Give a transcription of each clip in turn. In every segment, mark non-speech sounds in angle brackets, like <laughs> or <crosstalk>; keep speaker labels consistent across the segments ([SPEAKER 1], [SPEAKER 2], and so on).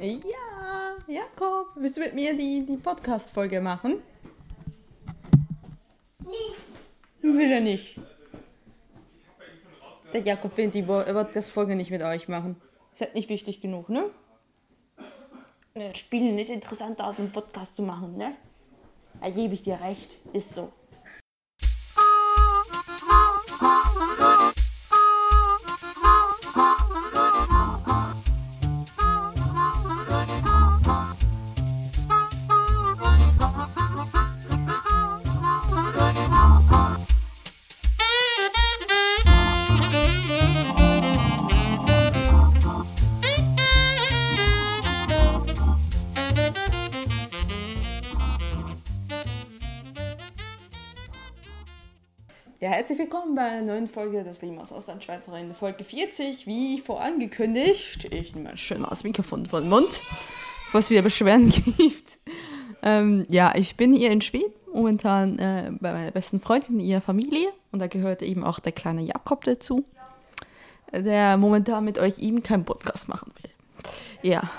[SPEAKER 1] Ja, Jakob, willst du mit mir die, die Podcast-Folge machen?
[SPEAKER 2] Nicht.
[SPEAKER 1] Will er nicht. Der Jakob will die Podcast-Folge nicht mit euch machen. Ist halt nicht wichtig genug, ne? Äh, Spielen ist interessanter als einen Podcast zu machen, ne? Da gebe ich dir recht. Ist so. Ja, herzlich willkommen bei einer neuen Folge des Limas Auslandschweizerin, Folge 40, wie vorangekündigt. Ich nehme mal schön mal das Mikrofon von den Mund, bevor es wieder Beschwerden <laughs> gibt. Ähm, ja, ich bin hier in Schweden, momentan äh, bei meiner besten Freundin, ihrer Familie. Und da gehört eben auch der kleine Jakob dazu, der momentan mit euch eben keinen Podcast machen will. Ja,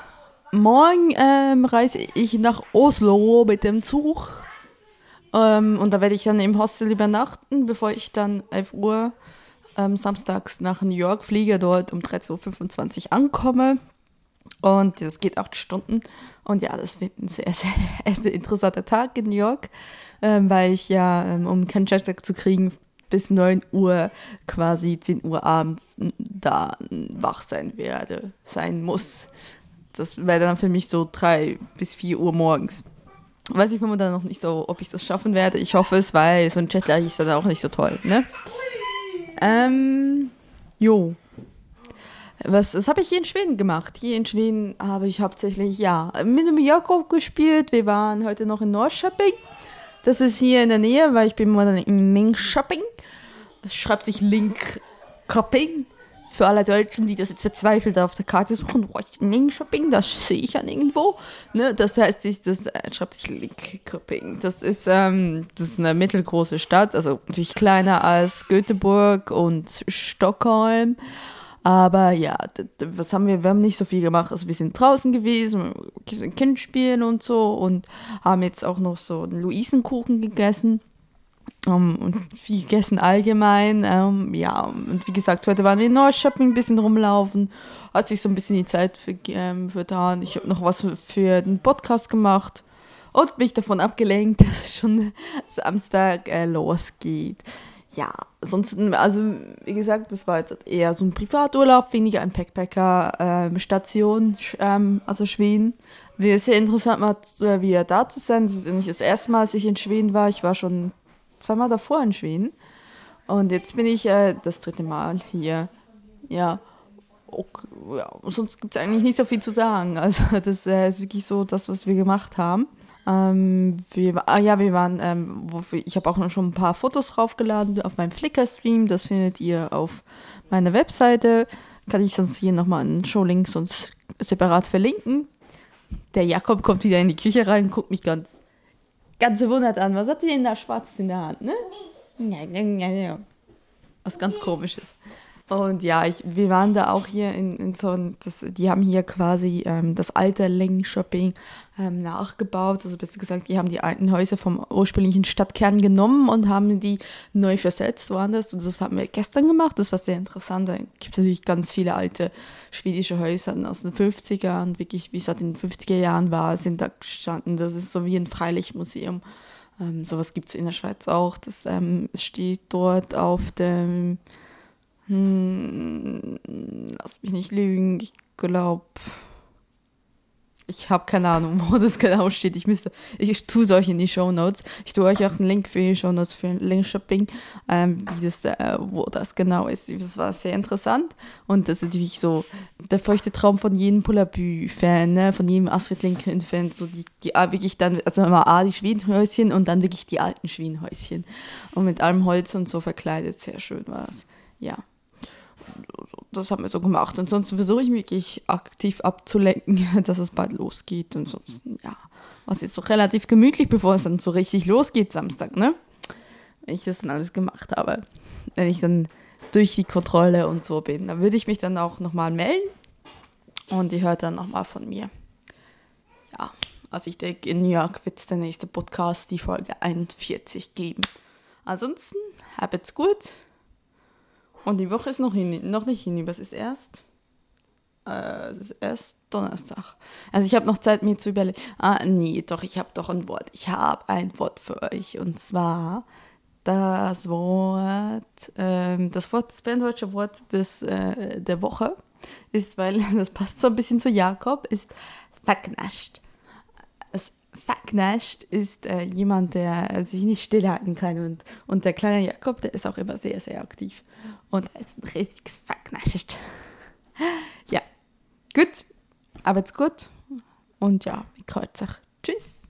[SPEAKER 1] morgen ähm, reise ich nach Oslo mit dem Zug ähm, und da werde ich dann im Hostel übernachten, bevor ich dann 11 Uhr ähm, samstags nach New York fliege, dort um 13.25 Uhr ankomme. Und das geht acht Stunden. Und ja, das wird ein sehr, <laughs> sehr, sehr interessanter Tag in New York, ähm, weil ich ja, ähm, um keinen Jetlag zu kriegen, bis 9 Uhr, quasi 10 Uhr abends da wach sein werde, sein muss. Das wäre dann für mich so 3 bis 4 Uhr morgens. Weiß ich momentan noch nicht so, ob ich das schaffen werde. Ich hoffe es, weil so ein Jetlag ist dann auch nicht so toll, ne? Ähm, jo. Was, was habe ich hier in Schweden gemacht? Hier in Schweden habe ich hauptsächlich, ja, mit dem Jakob gespielt. Wir waren heute noch in Norrköping. Das ist hier in der Nähe, weil ich bin momentan in Linköping. Das schreibt sich Linköping. Für alle Deutschen, die das jetzt verzweifelt auf der Karte suchen, Shopping, das sehe ich ja nirgendwo. Ne? Das heißt, ich, das äh, schreibt sich Linköping. Das ist, ähm, das ist eine mittelgroße Stadt, also natürlich kleiner als Göteborg und Stockholm. Aber ja, was haben wir? Wir haben nicht so viel gemacht. Also wir sind draußen gewesen, Kind spielen und so und haben jetzt auch noch so einen Luisenkuchen gegessen. Um, und viel gegessen allgemein. Um, ja, und wie gesagt, heute waren wir in Nordshopping ein bisschen rumlaufen. Hat sich so ein bisschen die Zeit für, ähm, vertan. Ich habe noch was für, den Podcast gemacht und mich davon abgelenkt, <laughs> dass es schon Samstag äh, losgeht. Ja, sonst, also wie gesagt, das war jetzt eher so ein Privaturlaub, weniger ein Backpacker-Station, ähm, also Schweden. Wie sehr interessant mal wieder da zu sein. Das ist nicht das erste Mal, dass ich in Schweden war. Ich war schon zweimal davor in Schweden. Und jetzt bin ich äh, das dritte Mal hier. Ja. Okay, ja. Sonst gibt es eigentlich nicht so viel zu sagen. <laughs> Also das äh, ist wirklich so das, was wir gemacht haben. Ähm, wir, ah, ja, wir waren, ähm, wofür, ich habe auch noch schon ein paar Fotos draufgeladen auf meinem Flickr-Stream. Das findet ihr auf meiner Webseite. Kann ich sonst hier nochmal einen Showlink sonst separat verlinken. Der Jakob kommt wieder in die Küche rein guckt mich ganz ganz verwundert an. Was hat sie denn da Schwarzes in der Hand, ne? Ja, ja, ja, ja. Was ganz komisches. Und ja, ich, wir waren da auch hier in, in so ein, das, die haben hier quasi ähm, das alte Leng-Shopping ähm, nachgebaut. Also besser gesagt, die haben die alten Häuser vom ursprünglichen Stadtkern genommen und haben die neu versetzt woanders. Und das haben wir gestern gemacht. Das war sehr interessant. Da gibt es natürlich ganz viele alte schwedische Häuser aus den 50ern, wirklich wie es halt in den 50er Jahren war, sind da gestanden. Das ist so wie ein Freilichtmuseum. Ähm, sowas gibt es in der Schweiz auch. Das ähm, steht dort auf dem hm, lass mich nicht lügen. Ich glaube, ich habe keine Ahnung, <laughs> wo das genau steht. Ich müsste, ich tue solche in die Show Notes. Ich tue euch auch einen Link für die Show Notes für Link Shopping, ähm, wie das, äh, wo das genau ist. Das war sehr interessant und das ist natürlich so der feuchte Traum von jedem Pullabü-Fan, ne? von jedem Astrid Lindgren-Fan, so die, die ah, wirklich dann, also mal A, die Schwedenhäuschen und dann wirklich die alten Schwedenhäuschen und mit allem Holz und so verkleidet. Sehr schön war es. Ja das haben wir so gemacht. Ansonsten versuche ich mich wirklich aktiv abzulenken, <laughs> dass es bald losgeht. Ansonsten, ja, war es jetzt doch relativ gemütlich, bevor es dann so richtig losgeht Samstag, ne? Wenn ich das dann alles gemacht habe. Wenn ich dann durch die Kontrolle und so bin. Da würde ich mich dann auch nochmal melden. Und ihr hört dann nochmal von mir. Also ich denke, in New York wird es der nächste Podcast, die Folge 41 geben. Ansonsten, habt's gut. Und die Woche ist noch, hin, noch nicht hin, was ist erst? Äh, es ist erst Donnerstag. Also ich habe noch Zeit, mir zu überlegen. Ah, nee, doch, ich habe doch ein Wort. Ich habe ein Wort für euch. Und zwar das Wort, ähm, das Wort, das berndeutsche Wort des, äh, der Woche ist, weil <laughs> das passt so ein bisschen zu Jakob, ist verknascht. Es verknascht ist äh, jemand, der sich nicht stillhalten kann. Und, und der kleine Jakob, der ist auch immer sehr, sehr aktiv. Und er ist ein richtiges verknascht. Ja, gut, aber jetzt gut. Und ja, ich kreuz euch.